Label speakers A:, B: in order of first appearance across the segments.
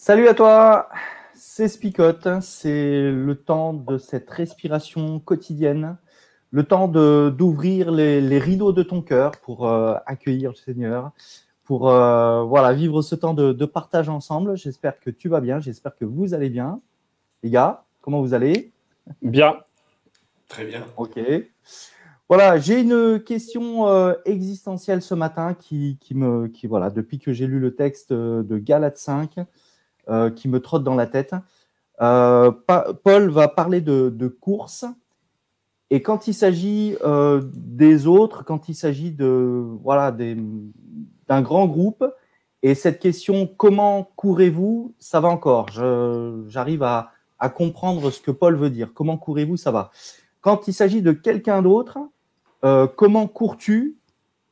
A: Salut à toi, c'est Spicote. C'est le temps de cette respiration quotidienne, le temps d'ouvrir les, rideaux de ton cœur pour euh, accueillir le Seigneur, pour euh, voilà vivre ce temps de, partage ensemble. J'espère que tu vas bien, j'espère que vous allez bien. Les gars, comment vous allez?
B: Bien.
C: Très bien.
A: Ok. Voilà, j'ai une question euh, existentielle ce matin qui, qui me, qui, voilà, depuis que j'ai lu le texte de Galates 5, euh, qui me trotte dans la tête. Euh, Paul va parler de, course. Et quand il s'agit euh, des autres, quand il s'agit de voilà d'un grand groupe, et cette question comment courez-vous, ça va encore. J'arrive à, comprendre ce que Paul veut dire. Comment courez-vous, ça va. Quand il s'agit de quelqu'un d'autre, comment cours-tu,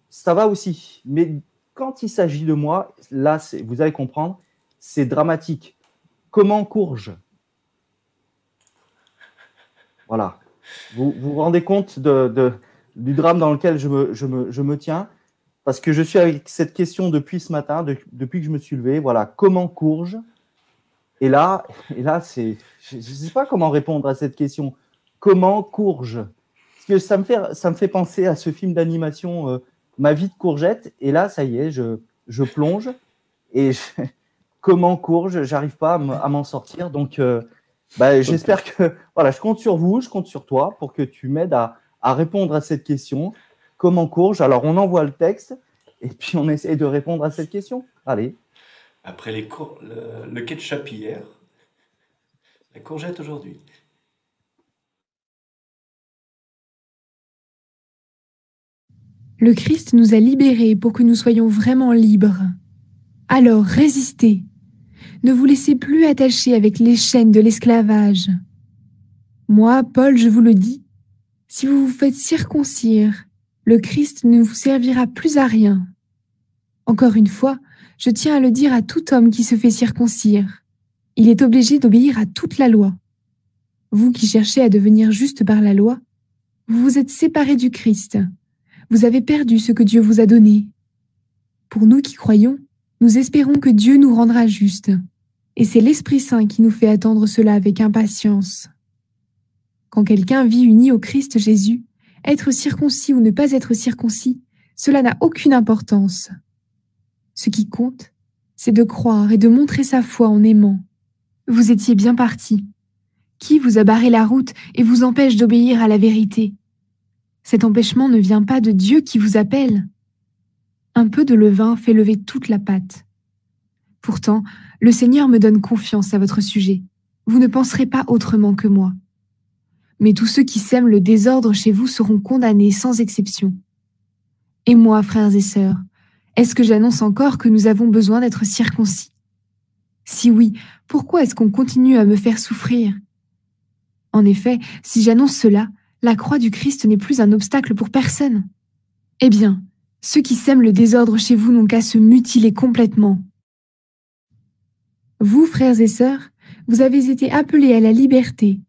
A: ça va aussi. Mais quand il s'agit de moi, là, vous allez comprendre, c'est dramatique. Comment courge Voilà. Vous, vous rendez compte de, du drame dans lequel je me, je, me, tiens? Parce que je suis avec cette question depuis ce matin, depuis que je me suis levé. Voilà, comment courge Et là, et là c'est, je ne sais pas comment répondre à cette question. Comment courge Parce que ça me, fait, ça me fait penser à ce film d'animation euh, Ma vie de courgette. Et là, ça y est, je, je plonge. Et je, comment courge, j'arrive pas à m'en sortir. Donc, euh, bah, j'espère que voilà, je compte sur vous, je compte sur toi pour que tu m'aides à, répondre à cette question. Comment courge Alors, on envoie le texte et puis on essaie de répondre à cette question. Allez.
C: Après les le, le ketchup hier, la courgette aujourd'hui.
D: Le Christ nous a libérés pour que nous soyons vraiment libres. Alors résistez, ne vous laissez plus attacher avec les chaînes de l'esclavage. Moi, Paul, je vous le dis, si vous vous faites circoncire, le Christ ne vous servira plus à rien. Encore une fois, je tiens à le dire à tout homme qui se fait circoncire. Il est obligé d'obéir à toute la loi. Vous qui cherchez à devenir juste par la loi, vous vous êtes séparés du Christ. Vous avez perdu ce que Dieu vous a donné. Pour nous qui croyons, nous espérons que Dieu nous rendra justes. Et c'est l'Esprit Saint qui nous fait attendre cela avec impatience. Quand quelqu'un vit uni au Christ Jésus, être circoncis ou ne pas être circoncis, cela n'a aucune importance. Ce qui compte, c'est de croire et de montrer sa foi en aimant. Vous étiez bien parti. Qui vous a barré la route et vous empêche d'obéir à la vérité? Cet empêchement ne vient pas de Dieu qui vous appelle. Un peu de levain fait lever toute la pâte. Pourtant, le Seigneur me donne confiance à votre sujet. Vous ne penserez pas autrement que moi. Mais tous ceux qui sèment le désordre chez vous seront condamnés sans exception. Et moi, frères et sœurs, est-ce que j'annonce encore que nous avons besoin d'être circoncis? Si oui, pourquoi est-ce qu'on continue à me faire souffrir? En effet, si j'annonce cela, la croix du Christ n'est plus un obstacle pour personne. Eh bien, ceux qui sèment le désordre chez vous n'ont qu'à se mutiler complètement. Vous, frères et sœurs, vous avez été appelés à la liberté,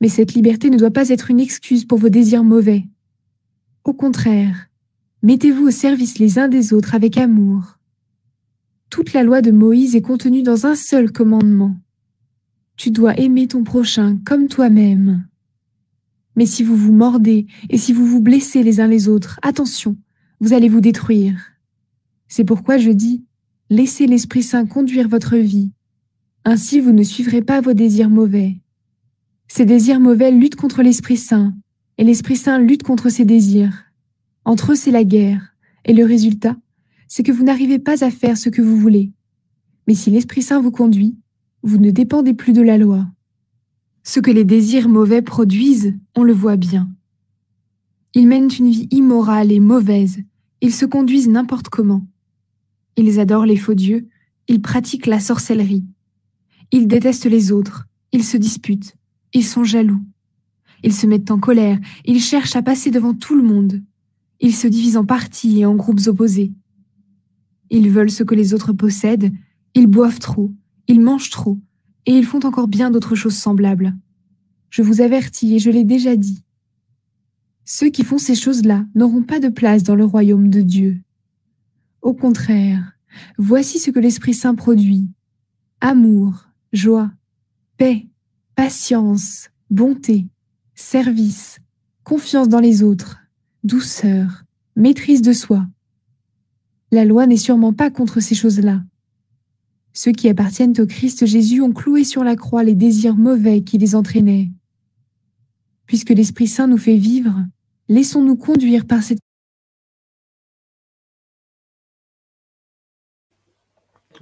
D: mais cette liberté ne doit pas être une excuse pour vos désirs mauvais. Au contraire, mettez-vous au service les uns des autres avec amour. Toute la loi de Moïse est contenue dans un seul commandement. Tu dois aimer ton prochain comme toi-même. Mais si vous vous mordez et si vous vous blessez les uns les autres, attention, vous allez vous détruire. C'est pourquoi je dis, laissez l'Esprit Saint conduire votre vie ainsi vous ne suivrez pas vos désirs mauvais. Ces désirs mauvais luttent contre l'Esprit Saint, et l'Esprit Saint lutte contre ces désirs. Entre eux, c'est la guerre, et le résultat, c'est que vous n'arrivez pas à faire ce que vous voulez. Mais si l'Esprit Saint vous conduit, vous ne dépendez plus de la loi. Ce que les désirs mauvais produisent, on le voit bien. Ils mènent une vie immorale et mauvaise, ils se conduisent n'importe comment. Ils adorent les faux dieux, ils pratiquent la sorcellerie. Ils détestent les autres, ils se disputent, ils sont jaloux. Ils se mettent en colère, ils cherchent à passer devant tout le monde. Ils se divisent en partis et en groupes opposés. Ils veulent ce que les autres possèdent, ils boivent trop, ils mangent trop, et ils font encore bien d'autres choses semblables. Je vous avertis et je l'ai déjà dit. Ceux qui font ces choses-là n'auront pas de place dans le royaume de Dieu. Au contraire, voici ce que l'Esprit Saint produit. Amour, joie, paix, patience, bonté, service, confiance dans les autres, douceur, maîtrise de soi. La loi n'est sûrement pas contre ces choses-là. Ceux qui appartiennent au Christ Jésus ont cloué sur la croix les désirs mauvais qui les entraînaient. Puisque l'Esprit Saint nous fait vivre, laissons-nous conduire par cette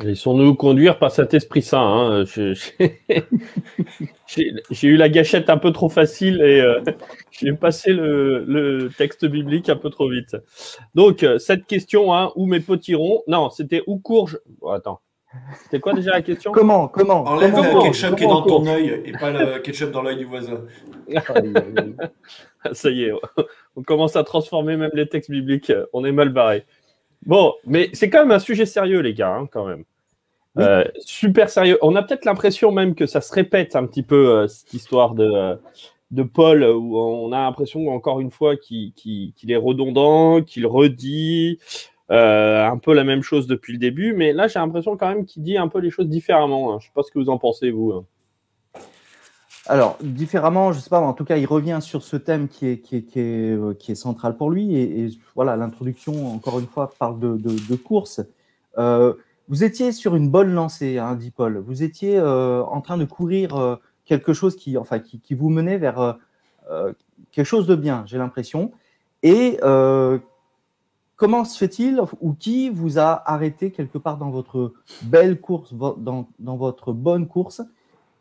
B: Laissons-nous conduire par cet Esprit Saint. Hein. J'ai eu la gâchette un peu trop facile et euh, j'ai passé le, texte biblique un peu trop vite. Donc, cette question, hein, où mes potirons? Non, c'était où courge attends. C'était quoi déjà la question?
A: Comment Comment?
C: Enlève
A: le
C: ketchup qui est dans ton œil et pas le ketchup dans l'œil du voisin.
B: Ça y est, on commence à transformer même les textes bibliques. On est mal barré. Bon, mais c'est quand même un sujet sérieux, les gars, hein, quand même. Euh, super sérieux. On a peut-être l'impression même que ça se répète un petit peu, euh, cette histoire de, de Paul, où on a l'impression, encore une fois, qu'il est redondant, qu'il redit un peu la même chose depuis le début. Mais là, j'ai l'impression quand même qu'il dit un peu les choses différemment. Hein. Je ne sais pas ce que vous en pensez, vous. Hein.
A: Alors, différemment, je ne sais pas, en tout cas, il revient sur ce thème qui est, qui est, qui est, euh, central pour lui. Et, voilà, l'introduction, encore une fois, parle de, de, course. Euh, vous étiez sur une bonne lancée, hein, dit Paul. Vous étiez euh, en train de courir quelque chose qui, enfin, qui, qui vous menait vers quelque chose de bien, j'ai l'impression. Et comment se fait-il, ou qui vous a arrêté quelque part dans votre belle course, dans, votre bonne course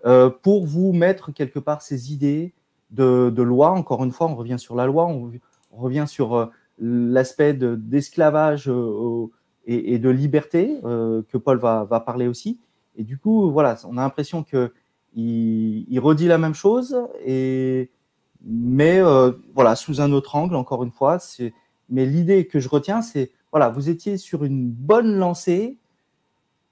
A: euh, pour vous mettre quelque part ces idées de, loi? Encore une fois, on revient sur la loi, on, revient sur euh, l'aspect d'esclavage euh, et, de liberté que Paul va, parler aussi. Et du coup, voilà, on a l'impression qu'il il redit la même chose, mais voilà, sous un autre angle, encore une fois. Mais l'idée que je retiens, c'est voilà, vous étiez sur une bonne lancée,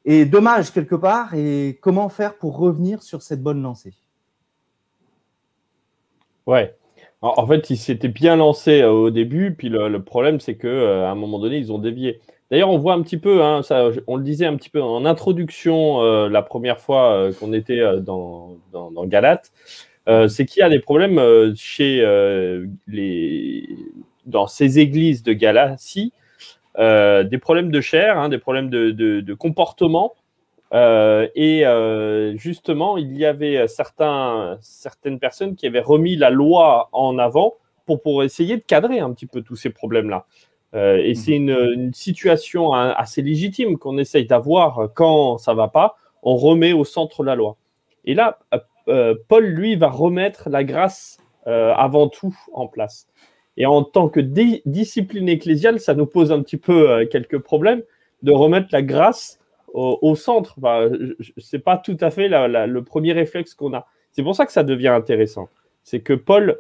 A: et dommage quelque part. Et comment faire pour revenir sur cette bonne lancée?
B: Ouais. En fait, ils s'étaient bien lancés euh, au début, puis le, problème, c'est qu'à euh, un moment donné, ils ont dévié. D'ailleurs, on voit un petit peu, hein, on le disait un petit peu en introduction euh, la première fois qu'on était dans, dans Galate, c'est qu'il y a des problèmes chez les, dans ces églises de Galatie euh, des problèmes de chair, hein, des problèmes de, comportement. Euh, et euh, justement, il y avait certains, certaines personnes qui avaient remis la loi en avant pour, pour essayer de cadrer un petit peu tous ces problèmes-là. et mhm. c'est une, situation assez légitime qu'on essaye d'avoir quand ça va pas. On remet au centre la loi. Et là, Paul, lui, va remettre la grâce avant tout en place. Et en tant que discipline ecclésiale, ça nous pose un petit peu euh, quelques problèmes de remettre la grâce au, centre. Enfin, c'est pas tout à fait le premier réflexe qu'on a. C'est pour ça que ça devient intéressant. C'est que Paul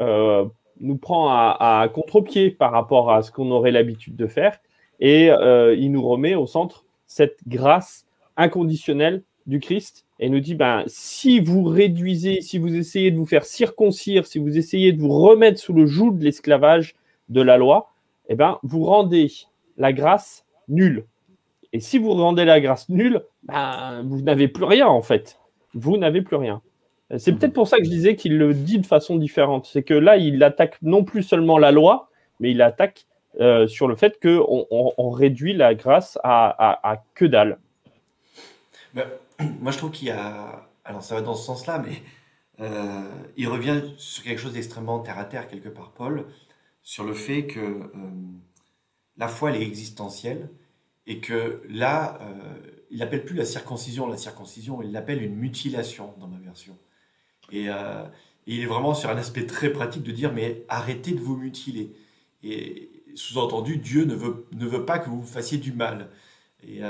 B: euh, nous prend à, contre-pied par rapport à ce qu'on aurait l'habitude de faire et euh, il nous remet au centre cette grâce inconditionnelle du Christ et nous dit ben, si vous réduisez, si vous essayez de vous faire circoncire, si vous essayez de vous remettre sous le joug de l'esclavage de la loi, eh ben, vous rendez la grâce nulle. Et si vous rendez la grâce nulle, ben, vous n'avez plus rien en fait. Vous n'avez plus rien. C'est peut-être pour ça que je disais qu'il le dit de façon différente. C'est que là, il attaque non plus seulement la loi, mais il attaque euh, sur le fait qu'on on, réduit la grâce à, que dalle.
C: moi, je trouve qu'il y a. Alors, ça va dans ce sens-là, mais euh, il revient sur quelque chose d'extrêmement terre à terre, quelque part, Paul, sur le fait que euh, la foi, elle est existentielle et que là, il n'appelle plus la circoncision la circoncision, il l'appelle une mutilation dans ma version. Et, il est vraiment sur un aspect très pratique de dire, mais arrêtez de vous mutiler. Et sous-entendu, Dieu ne veut, ne veut pas que vous fassiez du mal. Et,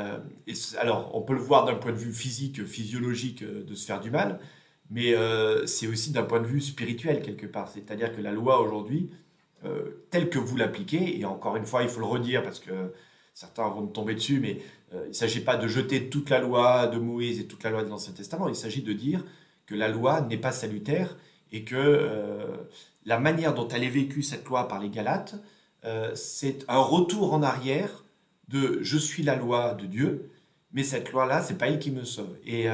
C: alors, on peut le voir d'un point de vue physique, physiologique, de se faire du mal, mais euh, c'est aussi d'un point de vue spirituel quelque part. C'est-à-dire que la loi aujourd'hui, euh, telle que vous l'appliquez, et encore une fois, il faut le redire parce que certains vont tomber dessus, mais euh, il ne s'agit pas de jeter toute la loi de Moïse et toute la loi de l'Ancien Testament, il s'agit de dire que la loi n'est pas salutaire et que la manière dont elle est vécue, cette loi par les Galates, c'est un retour en arrière de je suis la loi de Dieu, mais cette loi-là, c'est pas elle qui me sauve. Et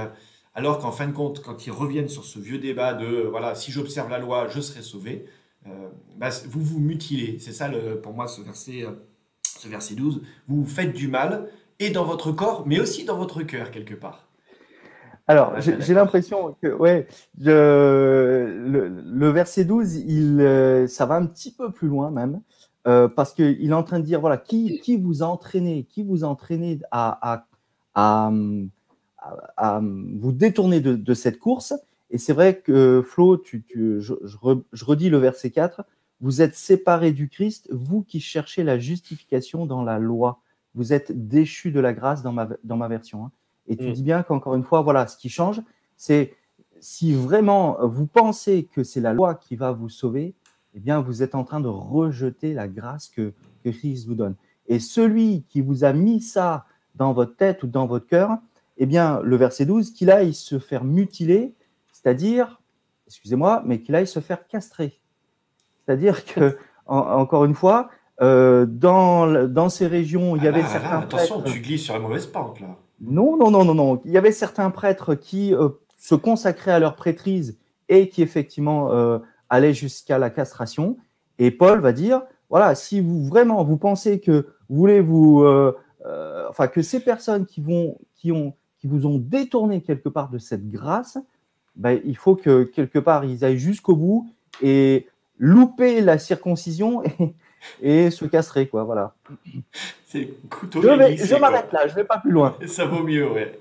C: alors qu'en fin de compte, quand ils reviennent sur ce vieux débat de euh, voilà, si j'observe la loi, je serai sauvé, euh, bah, vous vous mutilez. C'est ça pour moi ce verset, euh, ce verset 12. Vous vous faites du mal, et dans votre corps, mais aussi dans votre cœur, quelque part.
A: Alors, j'ai l'impression que ouais, le, verset 12, il, ça va un petit peu plus loin même, parce qu'il est en train de dire, voilà, qui, qui vous a entraîné, qui vous a entraîné à, à à, vous détourner de, cette course? Et c'est vrai que Flo, tu, je, redis le verset 4, vous êtes séparés du Christ, vous qui cherchez la justification dans la loi. Vous êtes déchus de la grâce dans ma, dans ma version. Hein. Et tu mm. dis bien qu'encore une fois, voilà, ce qui change, c'est si vraiment vous pensez que c'est la loi qui va vous sauver, eh bien, vous êtes en train de rejeter la grâce que, que Christ vous donne. Et celui qui vous a mis ça dans votre tête ou dans votre cœur, eh bien, le verset 12, qu'il aille se faire mutiler, c'est-à-dire, excusez-moi, mais qu'il aille se faire castrer. C'est-à-dire que, encore une fois, euh, dans, dans ces régions, il y ah avait certains
C: attention, tu glisses sur la mauvaise pente, là.
A: Non, non, non, non, non. Il y avait certains prêtres qui euh, se consacraient à leur prêtrise et qui, effectivement, euh, allaient jusqu'à la castration. Et Paul va dire, voilà, si vous vraiment vous pensez que vous voulez vous, enfin que ces personnes qui vont, qui ont, qui vous ont détourné quelque part de cette grâce, ben, il faut que quelque part ils aillent jusqu'au bout et louper la circoncision et, se casserait quoi. Voilà.
C: C'est couteau.
A: Je, m'arrête là, je vais pas plus loin.
C: Ça vaut mieux, ouais.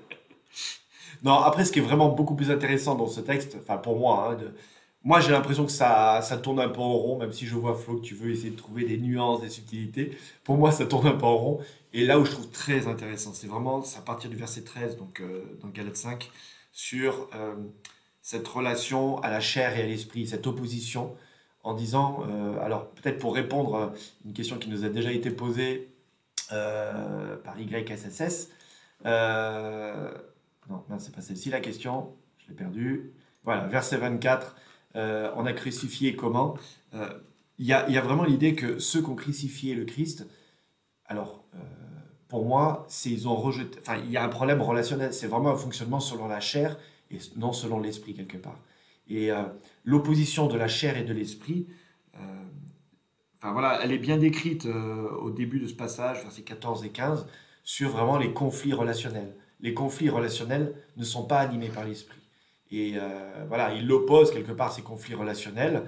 C: Non, après, ce qui est vraiment beaucoup plus intéressant dans ce texte, enfin pour moi, hein, de, moi, j'ai l'impression que ça, ça tourne un peu en rond, même si je vois Flo que tu veux essayer de trouver des nuances, des subtilités. Pour moi, ça tourne un peu en rond. Et là où je trouve très intéressant, c'est vraiment à partir du verset 13, donc euh, dans Galate 5, sur euh, cette relation à la chair et à l'esprit, cette opposition, en disant, euh, alors peut-être pour répondre à une question qui nous a déjà été posée par YSSS, non, non c'est pas celle-ci la question, je l'ai perdue. Voilà, verset 24, on a crucifié comment? Il y, a vraiment l'idée que ceux qui ont crucifié le Christ, alors pour moi, c'est ils ont rejeté. Enfin, il y a un problème relationnel. C'est vraiment un fonctionnement selon la chair et non selon l'esprit quelque part. Et euh, l'opposition de la chair et de l'esprit, euh, enfin voilà, elle est bien décrite euh, au début de ce passage, versets 14 et 15, sur vraiment les conflits relationnels. Les conflits relationnels ne sont pas animés par l'esprit. Et voilà, il oppose quelque part ces conflits relationnels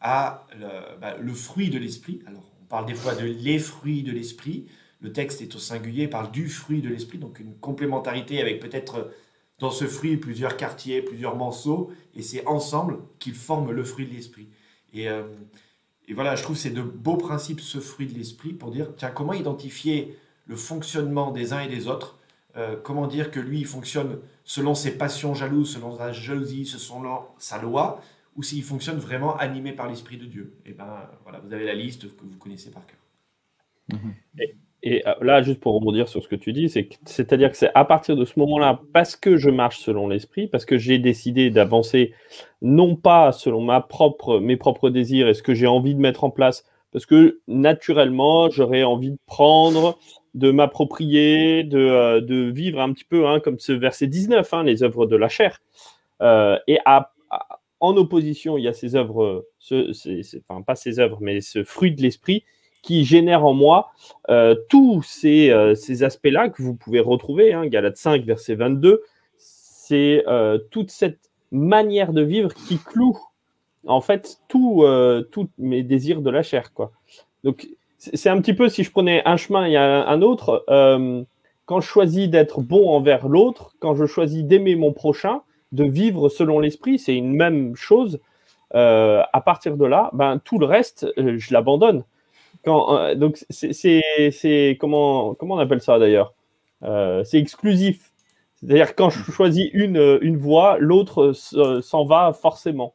C: à le, bah, le fruit de l'esprit. Alors, on parle des fois de les fruits de l'esprit. Le texte est au singulier, parle du fruit de l'esprit, donc une complémentarité avec peut-être dans ce fruit plusieurs quartiers, plusieurs morceaux, et c'est ensemble qu'ils forment le fruit de l'esprit. Et, euh, et, voilà, je trouve c'est de beaux principes ce fruit de l'esprit pour dire, tiens, comment identifier le fonctionnement des uns et des autres? Euh, Comment dire que lui, il fonctionne selon ses passions jalouses, selon sa jalousie, selon sa loi, ou s'il fonctionne vraiment animé par l'Esprit de Dieu Et ben voilà, vous avez la liste que vous connaissez par cœur.
B: Mm-hmm. Et euh, là, juste pour rebondir sur ce que tu dis, c'est-à-dire que c'est à partir de ce moment-là, parce que je marche selon l'esprit, parce que j'ai décidé d'avancer non pas selon ma propre, mes propres désirs et ce que j'ai envie de mettre en place, parce que naturellement, j'aurais envie de prendre, de m'approprier, de, euh, de, vivre un petit peu hein, comme ce verset 19, hein, les œuvres de la chair. Euh, et en opposition, il y a ces œuvres, ce, enfin pas ces œuvres, mais ce fruit de l'esprit qui génère en moi euh, tous ces, ces aspects-là que vous pouvez retrouver. Hein, Galate 5, verset 22, c'est toute cette manière de vivre qui cloue en fait tous mes désirs de la chair. Quoi. Donc c'est un petit peu si je prenais un chemin et un, autre. Euh, quand je choisis d'être bon envers l'autre, quand je choisis d'aimer mon prochain, de vivre selon l'esprit, c'est une même chose. Euh, à partir de là, ben, tout le reste, euh, je l'abandonne. Donc, c'est comment, comment on appelle ça d'ailleurs C'est exclusif. C'est-à-dire quand je choisis une, une voie, l'autre s'en va forcément.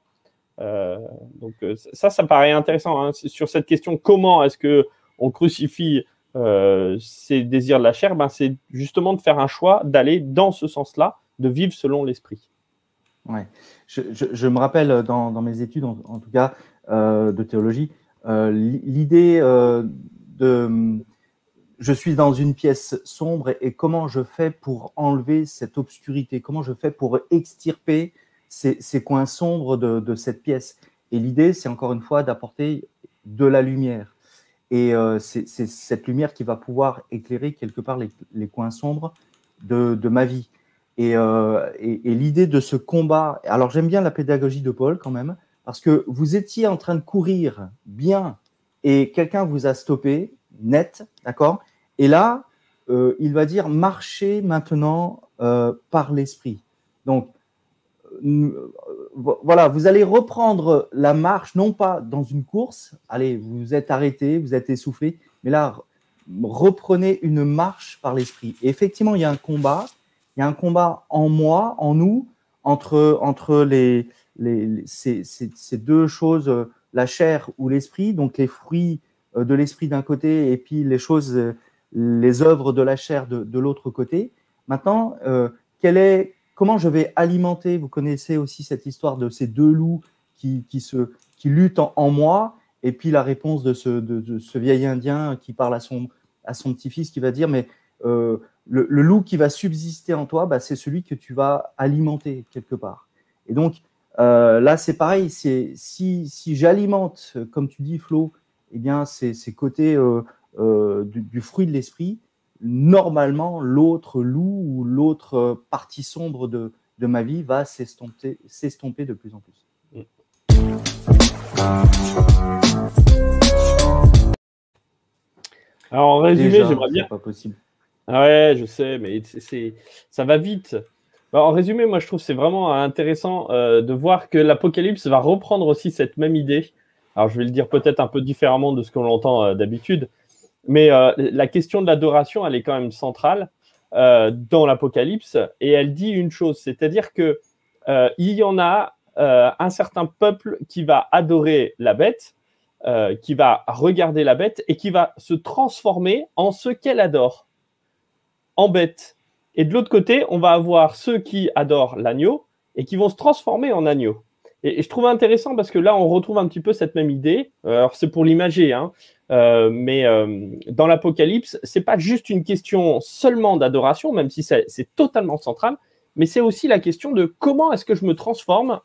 B: donc ça, ça paraît intéressant hein, sur cette question comment est-ce que on crucifie euh, ces désirs de la chair, ben, c'est justement de faire un choix d'aller dans ce sens-là, de vivre selon l'esprit.
A: Ouais. Je, me rappelle dans, mes études, en, tout cas, euh, de théologie, euh, l'idée de je suis dans une pièce sombre et, comment je fais pour enlever cette obscurité, comment je fais pour extirper ces, coins sombres de cette pièce? Et l'idée, c'est encore une fois d'apporter de la lumière. Et euh, c'est cette lumière qui va pouvoir éclairer quelque part les, coins sombres de, ma vie. Euh, et, l'idée de ce combat, alors j'aime bien la pédagogie de Paul quand même, parce que vous étiez en train de courir bien et quelqu'un vous a stoppé, net, d'accord? Et là, euh, il va dire marchez maintenant par l'esprit. Donc, voilà, vous allez reprendre la marche, non pas dans une course, allez, vous êtes arrêté, vous êtes essoufflé, mais là, reprenez une marche par l'esprit. Et effectivement, il y a un combat, il y a un combat en moi, en nous, entre, entre les, les, ces, ces, deux choses, la chair ou l'esprit, donc les fruits euh, de l'esprit d'un côté et puis les choses, les œuvres de la chair de, de l'autre côté. Maintenant, euh, quel est comment je vais alimenter Vous connaissez aussi cette histoire de ces deux loups qui, se, qui luttent en, moi, et puis la réponse de ce, de, ce vieil Indien qui parle à son, à son petit-fils qui va dire, mais euh, le, loup qui va subsister en toi, bah, c'est celui que tu vas alimenter quelque part. Et donc, euh, là, c'est pareil, si, si j'alimente, comme tu dis, Flo, eh bien, ces, côtés euh, du, fruit de l'esprit, normalement, l'autre loup ou l'autre euh, partie sombre de, de ma vie va s'estomper, s'estomper de plus en plus.
B: Alors, en résumé, j'aimerais bien.
A: pas possible.
B: Ah ouais, je sais, mais c'est, ça va vite. Bah, en résumé, moi, je trouve c'est vraiment intéressant euh, de voir que l'Apocalypse va reprendre aussi cette même idée. Alors, je vais le dire peut-être un peu différemment de ce qu'on entend euh, d'habitude, mais euh, la question de l'adoration, elle est quand même centrale euh, dans l'Apocalypse. Et elle dit une chose, c'est-à-dire que euh, il y en a un certain peuple qui va adorer la bête, qui va regarder la bête et qui va se transformer en ce qu'elle adore, en bête. Et de l'autre côté, on va avoir ceux qui adorent l'agneau et qui vont se transformer en agneau. Et, je trouve intéressant parce que là, on retrouve un petit peu cette même idée. Alors, c'est pour l'imager, hein, euh, mais euh, dans l'Apocalypse, c'est pas juste une question seulement d'adoration, même si c'est totalement central, mais c'est aussi la question de comment est-ce que je me transforme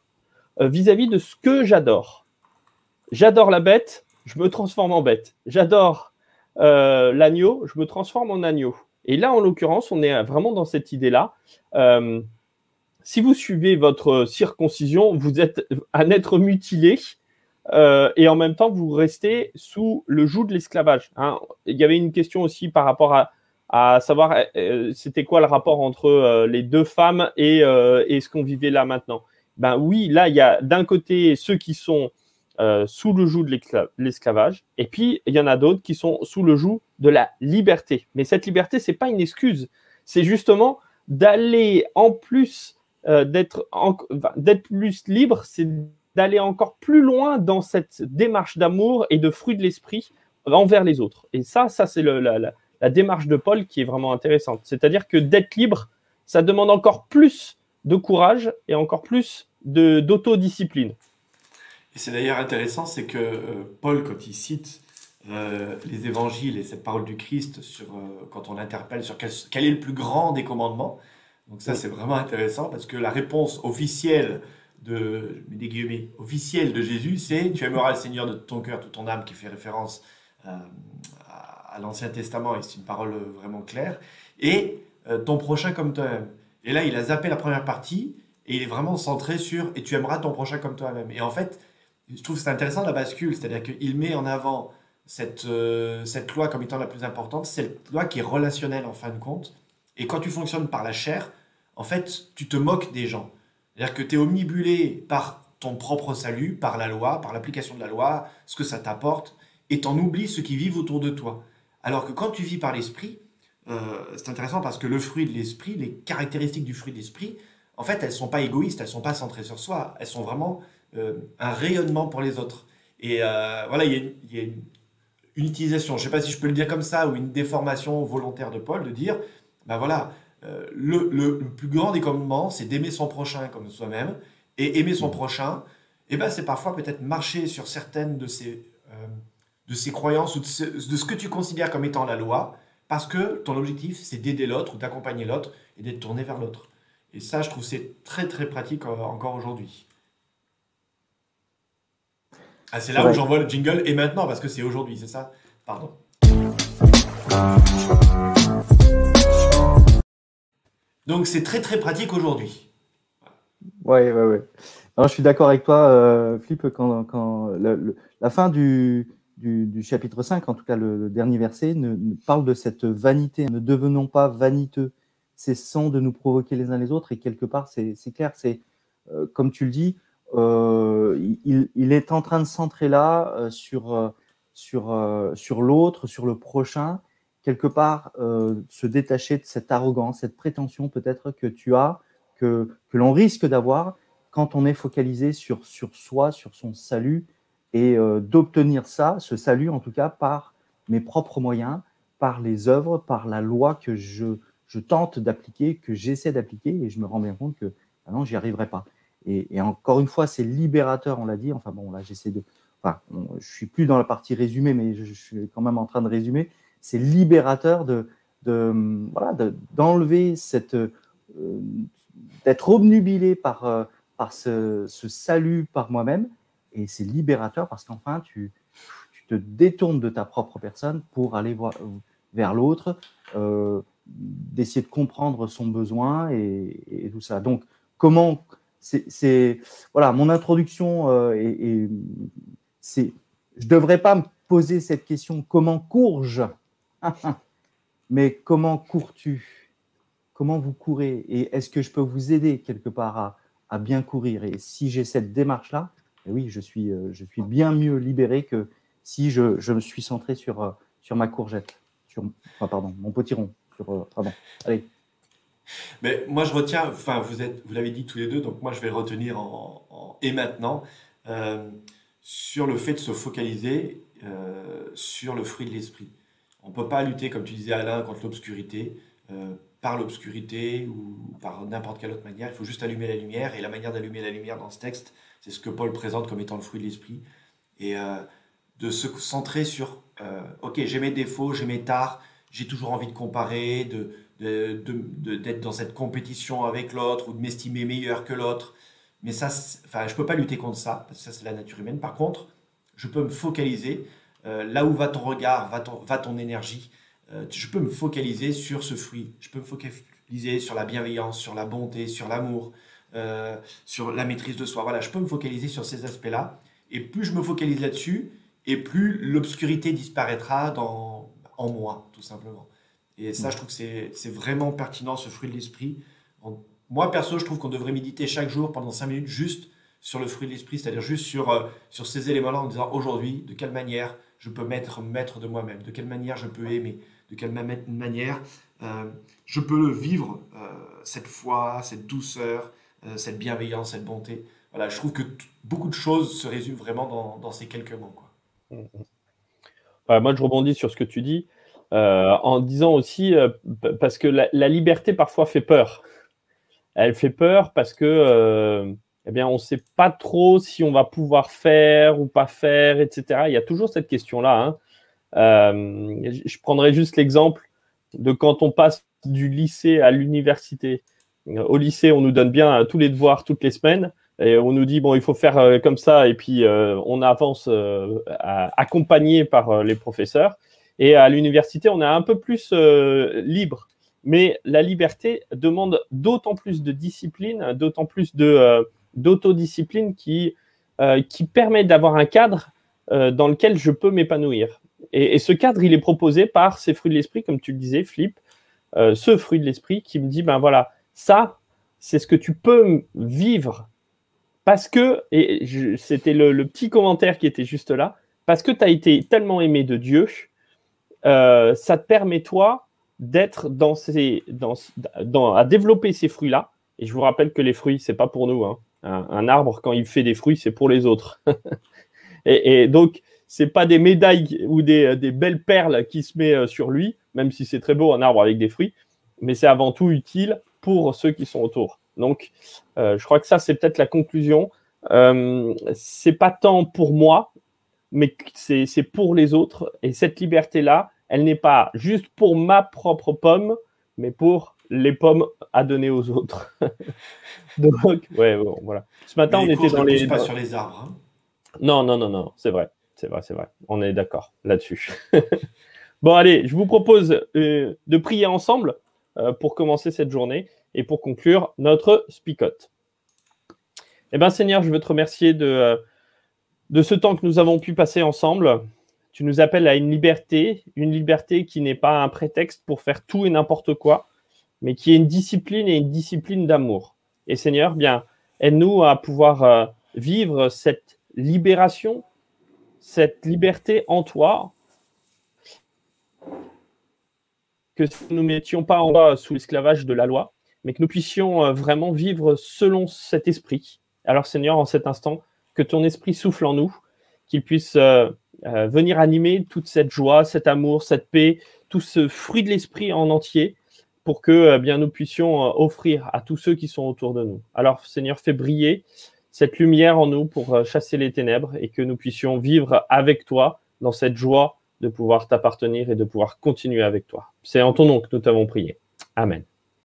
B: euh, vis-à-vis de ce que j'adore. J'adore la bête, je me transforme en bête. J'adore l'agneau, je me transforme en agneau. Et là, en l'occurrence, on est vraiment dans cette idée-là. si vous suivez votre circoncision, vous êtes un être mutilé euh, et en même temps, vous restez sous le joug de l'esclavage. Hein. Il y avait une question aussi par rapport à, savoir euh, euh, c'était quoi le rapport entre les deux femmes et, ce qu'on vivait là maintenant? Ben oui, là, il y a d'un côté ceux qui sont sous le joug de l'esclavage, et puis il y en a d'autres qui sont sous le joug de la liberté. Mais cette liberté, c'est pas une excuse, c'est justement d'aller en plus d'être d'être plus libre, d'aller encore plus loin dans cette démarche d'amour et de fruit de l'esprit envers les autres. Et ça, ça c'est la, démarche de Paul qui est vraiment intéressante. C'est-à-dire que d'être libre, ça demande encore plus de courage et encore plus d'autodiscipline.
C: Et c'est d'ailleurs intéressant, c'est que euh, Paul, quand il cite euh, les évangiles et cette parole du Christ, sur, euh, quand on l'interpelle sur quel, quel, est le plus grand des commandements, donc ça c'est vraiment intéressant parce que la réponse officielle de, des guillemets, de Jésus, c'est tu aimeras le Seigneur de ton cœur, toute ton âme, qui fait référence euh, à, l'Ancien Testament, et c'est une parole vraiment claire, et euh, ton prochain comme toi-même. Et là, il a zappé la première partie, et il est vraiment centré sur et tu aimeras ton prochain comme toi-même. Et en fait, je trouve c'est intéressant la bascule, c'est-à-dire qu'il met en avant cette, euh, cette loi comme étant la plus importante, cette loi qui est relationnelle en fin de compte. Et quand tu fonctionnes par la chair, en fait, tu te moques des gens. C'est-à-dire que tu es omnibulé par ton propre salut, par la loi, par l'application de la loi, ce que ça t'apporte, et t'en oublies ceux qui vivent autour de toi. Alors que quand tu vis par l'esprit, euh, c'est intéressant parce que le fruit de l'esprit, les caractéristiques du fruit de l'esprit, en fait, elles ne sont pas égoïstes, elles ne sont pas centrées sur soi, elles sont vraiment euh, un rayonnement pour les autres. Et euh, voilà, il y, a une, utilisation, je ne sais pas si je peux le dire comme ça, ou une déformation volontaire de Paul, de dire, ben voilà, le, plus grand des commandements, c'est d'aimer son prochain comme soi-même, et aimer son prochain, et eh ben c'est parfois peut-être marcher sur certaines de ces, de ces croyances ou de ce que tu considères comme étant la loi, parce que ton objectif, c'est d'aider l'autre ou d'accompagner l'autre et d'être tourné vers l'autre. Et ça, je trouve c'est très très pratique euh, encore aujourd'hui. Ah, c'est là où j'envoie le jingle et maintenant parce que c'est aujourd'hui, c'est ça? Pardon. Donc c'est très très pratique aujourd'hui.
A: Ouais, ouais, ouais. je suis d'accord avec toi, euh, quand, quand la fin du, du, chapitre 5, en tout cas le, dernier verset, ne, parle de cette vanité. Ne devenons pas vaniteux, cessons de nous provoquer les uns les autres. Et quelque part, c'est clair, c'est euh, comme tu le dis, euh, il, est en train de centrer là euh, sur, sur, sur l'autre, sur le prochain, quelque part se détacher de cette arrogance, cette prétention peut-être que tu as, que, que l'on risque d'avoir quand on est focalisé sur, sur soi, sur son salut et euh, d'obtenir ça, ce salut en tout cas, par mes propres moyens, par les œuvres, par la loi que je, je tente d'appliquer, que j'essaie d'appliquer, et je me rends bien compte que ah non, j'y arriverai pas. Et, encore une fois, c'est libérateur, on l'a dit. Enfin bon, là, j'essaie de. Enfin, je suis plus dans la partie résumée, mais je, suis quand même en train de résumer. C'est libérateur de, d'enlever cette euh, d'être obnubilé par euh, par ce, ce salut par moi-même et c'est libérateur parce qu'enfin, tu, tu, te détournes de ta propre personne pour aller voir, vers l'autre, euh, d'essayer de comprendre son besoin et, tout ça. Donc, comment. C'est voilà mon introduction euh, et, c'est je devrais pas me poser cette question comment cours-je mais comment cours-tu? Comment vous courez? Et est-ce que je peux vous aider quelque part à, bien courir? Et si j'ai cette démarche là oui, je suis, euh, je suis bien mieux libéré que si je, me suis centré sur, euh, sur ma courgette, sur, pardon, mon potiron. Euh. Allez.
C: Mais moi, je retiens, enfin, vous, l'avez dit tous les deux, donc moi, je vais retenir en, et maintenant sur le fait de se focaliser sur le fruit de l'esprit. On ne peut pas lutter, comme tu disais Alain, contre l'obscurité par l'obscurité ou par n'importe quelle autre manière. Il faut juste allumer la lumière. Et la manière d'allumer la lumière dans ce texte, c'est ce que Paul présente comme étant le fruit de l'esprit. Et euh, de se centrer sur, euh, ok, j'ai mes défauts, j'ai mes tares, j'ai toujours envie de comparer, de, d'être dans cette compétition avec l'autre ou de m'estimer meilleur que l'autre. Mais ça, enfin, je ne peux pas lutter contre ça, parce que ça, c'est la nature humaine. Par contre, je peux me focaliser. Euh, là où va ton regard, va ton, va ton énergie, je peux me focaliser sur ce fruit. Je peux me focaliser sur la bienveillance, sur la bonté, sur l'amour, euh, sur la maîtrise de soi. Voilà, je peux me focaliser sur ces aspects-là. Et plus je me focalise là-dessus, et plus l'obscurité disparaîtra dans, en moi, tout simplement. Et ça, je trouve que c'est vraiment pertinent, ce fruit de l'esprit. Moi, perso, je trouve qu'on devrait méditer chaque jour pendant 5 minutes juste sur le fruit de l'esprit, c'est-à-dire juste sur, euh, sur ces éléments-là en disant aujourd'hui, de quelle manière je peux mettre maître de moi-même, de quelle manière je peux aimer, de quelle manière euh, je peux vivre cette foi, cette douceur, euh, cette bienveillance, cette bonté? Voilà, je trouve que beaucoup de choses se résument vraiment dans, ces quelques mots.
B: Mmh, mmh. moi, je rebondis sur ce que tu dis euh, en disant aussi, euh, parce que la, liberté parfois fait peur. Elle fait peur parce que, eh bien, on ne sait pas trop si on va pouvoir faire ou pas faire, etc. Il y a toujours cette question-là. Hein. je prendrai juste l'exemple de quand on passe du lycée à l'université au lycée, on nous donne bien euh, tous les devoirs toutes les semaines et on nous dit bon, il faut faire euh, comme ça et puis euh, on avance accompagné par les professeurs. Et à l'université, on est un peu plus libre. Mais la liberté demande d'autant plus de discipline, d'autant plus de d'autodiscipline qui qui permet d'avoir un cadre dans lequel je peux m'épanouir. Et, ce cadre, il est proposé par ces fruits de l'esprit, comme tu le disais, Flip, euh, ce fruit de l'esprit qui me dit, ben voilà, ça, c'est ce que tu peux vivre parce que, et c'était le, petit commentaire qui était juste là, parce que tu as été tellement aimé de Dieu, euh, ça te permet, toi, d'être dans ces, à développer ces fruits-là. Et je vous rappelle que les fruits, c'est pas pour nous. Hein. Un, arbre, quand il fait des fruits, c'est pour les autres. et, et, donc, c'est pas des médailles ou des, des, belles perles qui se met euh, sur lui, même si c'est très beau un arbre avec des fruits, mais c'est avant tout utile pour ceux qui sont autour. Donc, euh, je crois que ça, c'est peut-être la conclusion. Euh, c'est pas tant pour moi, mais c'est pour les autres. Et cette liberté-là, elle n'est pas juste pour ma propre pomme, mais pour les pommes à donner aux autres. Donc, ouais, bon, voilà. Ce matin, on était dans les.
C: pas sur les arbres. Hein.
B: Non, non, non, non, c'est vrai. C'est vrai, c'est vrai. On est d'accord là-dessus. bon, allez, je vous propose euh, de prier ensemble euh, pour commencer cette journée et pour conclure notre spicote. Eh bien, Seigneur, je veux te remercier de, euh, de ce temps que nous avons pu passer ensemble. Tu nous appelles à une liberté, une liberté qui n'est pas un prétexte pour faire tout et n'importe quoi, mais qui est une discipline et une discipline d'amour. Et Seigneur, bien, aide-nous à pouvoir euh, vivre cette libération, cette liberté en toi, que nous ne mettions pas en bas sous l'esclavage de la loi, mais que nous puissions euh, vraiment vivre selon cet esprit. Alors Seigneur, en cet instant, que ton esprit souffle en nous, qu'il puisse euh, venir animer toute cette joie, cet amour, cette paix, tout ce fruit de l'esprit en entier, pour que bien nous puissions offrir à tous ceux qui sont autour de nous. Alors Seigneur, fais briller cette lumière en nous pour chasser les ténèbres et que nous puissions vivre avec toi dans cette joie de pouvoir t'appartenir et de pouvoir continuer avec toi. C'est en ton nom que nous t'avons prié. Amen.